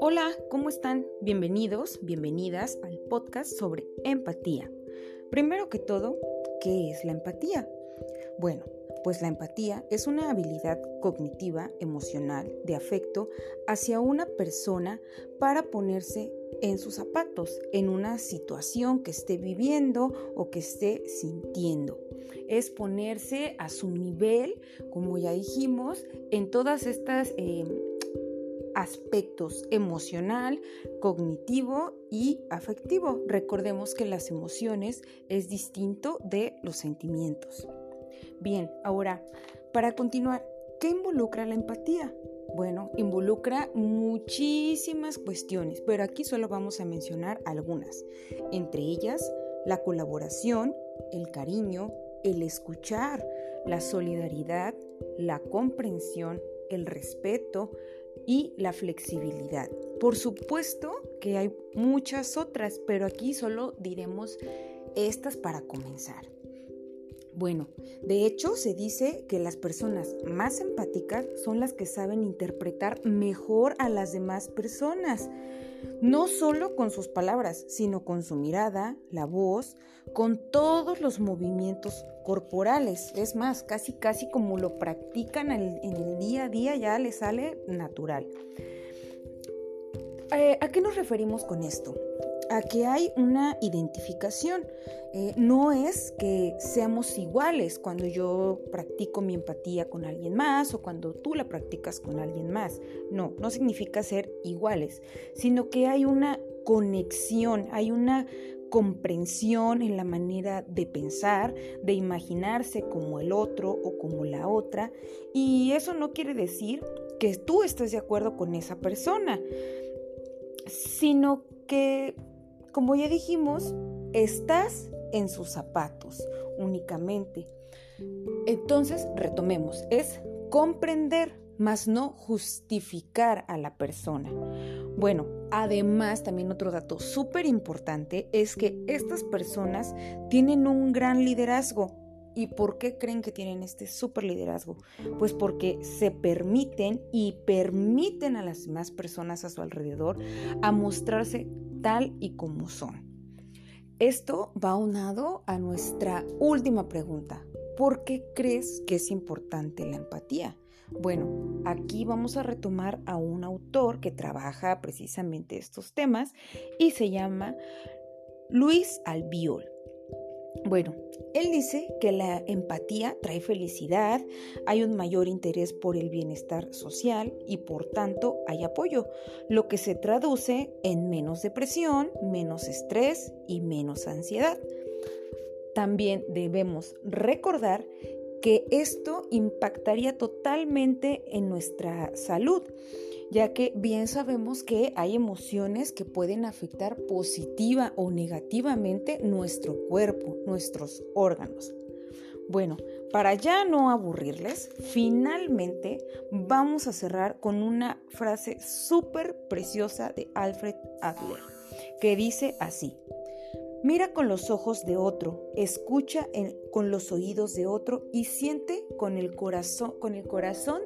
Hola, ¿cómo están? Bienvenidos, bienvenidas al podcast sobre empatía. Primero que todo, ¿qué es la empatía? Bueno, pues la empatía es una habilidad cognitiva, emocional, de afecto hacia una persona para ponerse en sus zapatos, en una situación que esté viviendo o que esté sintiendo. Es ponerse a su nivel, como ya dijimos, en todas estas... Eh, aspectos emocional, cognitivo y afectivo. Recordemos que las emociones es distinto de los sentimientos. Bien, ahora, para continuar, ¿qué involucra la empatía? Bueno, involucra muchísimas cuestiones, pero aquí solo vamos a mencionar algunas. Entre ellas, la colaboración, el cariño, el escuchar, la solidaridad, la comprensión, el respeto y la flexibilidad. Por supuesto que hay muchas otras, pero aquí solo diremos estas para comenzar. Bueno, de hecho se dice que las personas más empáticas son las que saben interpretar mejor a las demás personas, no solo con sus palabras, sino con su mirada, la voz, con todos los movimientos corporales. Es más, casi casi como lo practican en el día a día ya les sale natural. Eh, ¿A qué nos referimos con esto? A que hay una identificación. Eh, no es que seamos iguales cuando yo practico mi empatía con alguien más o cuando tú la practicas con alguien más. No, no significa ser iguales, sino que hay una conexión, hay una comprensión en la manera de pensar, de imaginarse como el otro o como la otra. Y eso no quiere decir que tú estés de acuerdo con esa persona, sino que como ya dijimos, estás en sus zapatos únicamente. Entonces, retomemos, es comprender, más no justificar a la persona. Bueno, además también otro dato súper importante es que estas personas tienen un gran liderazgo. ¿Y por qué creen que tienen este súper liderazgo? Pues porque se permiten y permiten a las demás personas a su alrededor a mostrarse tal y como son. Esto va unado a nuestra última pregunta. ¿Por qué crees que es importante la empatía? Bueno, aquí vamos a retomar a un autor que trabaja precisamente estos temas y se llama Luis Albiol. Bueno, él dice que la empatía trae felicidad, hay un mayor interés por el bienestar social y por tanto hay apoyo, lo que se traduce en menos depresión, menos estrés y menos ansiedad. También debemos recordar que esto impactaría totalmente en nuestra salud ya que bien sabemos que hay emociones que pueden afectar positiva o negativamente nuestro cuerpo, nuestros órganos. Bueno, para ya no aburrirles, finalmente vamos a cerrar con una frase súper preciosa de Alfred Adler, que dice así, mira con los ojos de otro, escucha con los oídos de otro y siente con el corazón, con el corazón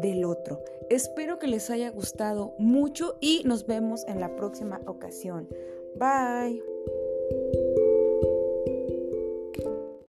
del otro. Espero que les haya gustado mucho y nos vemos en la próxima ocasión. Bye.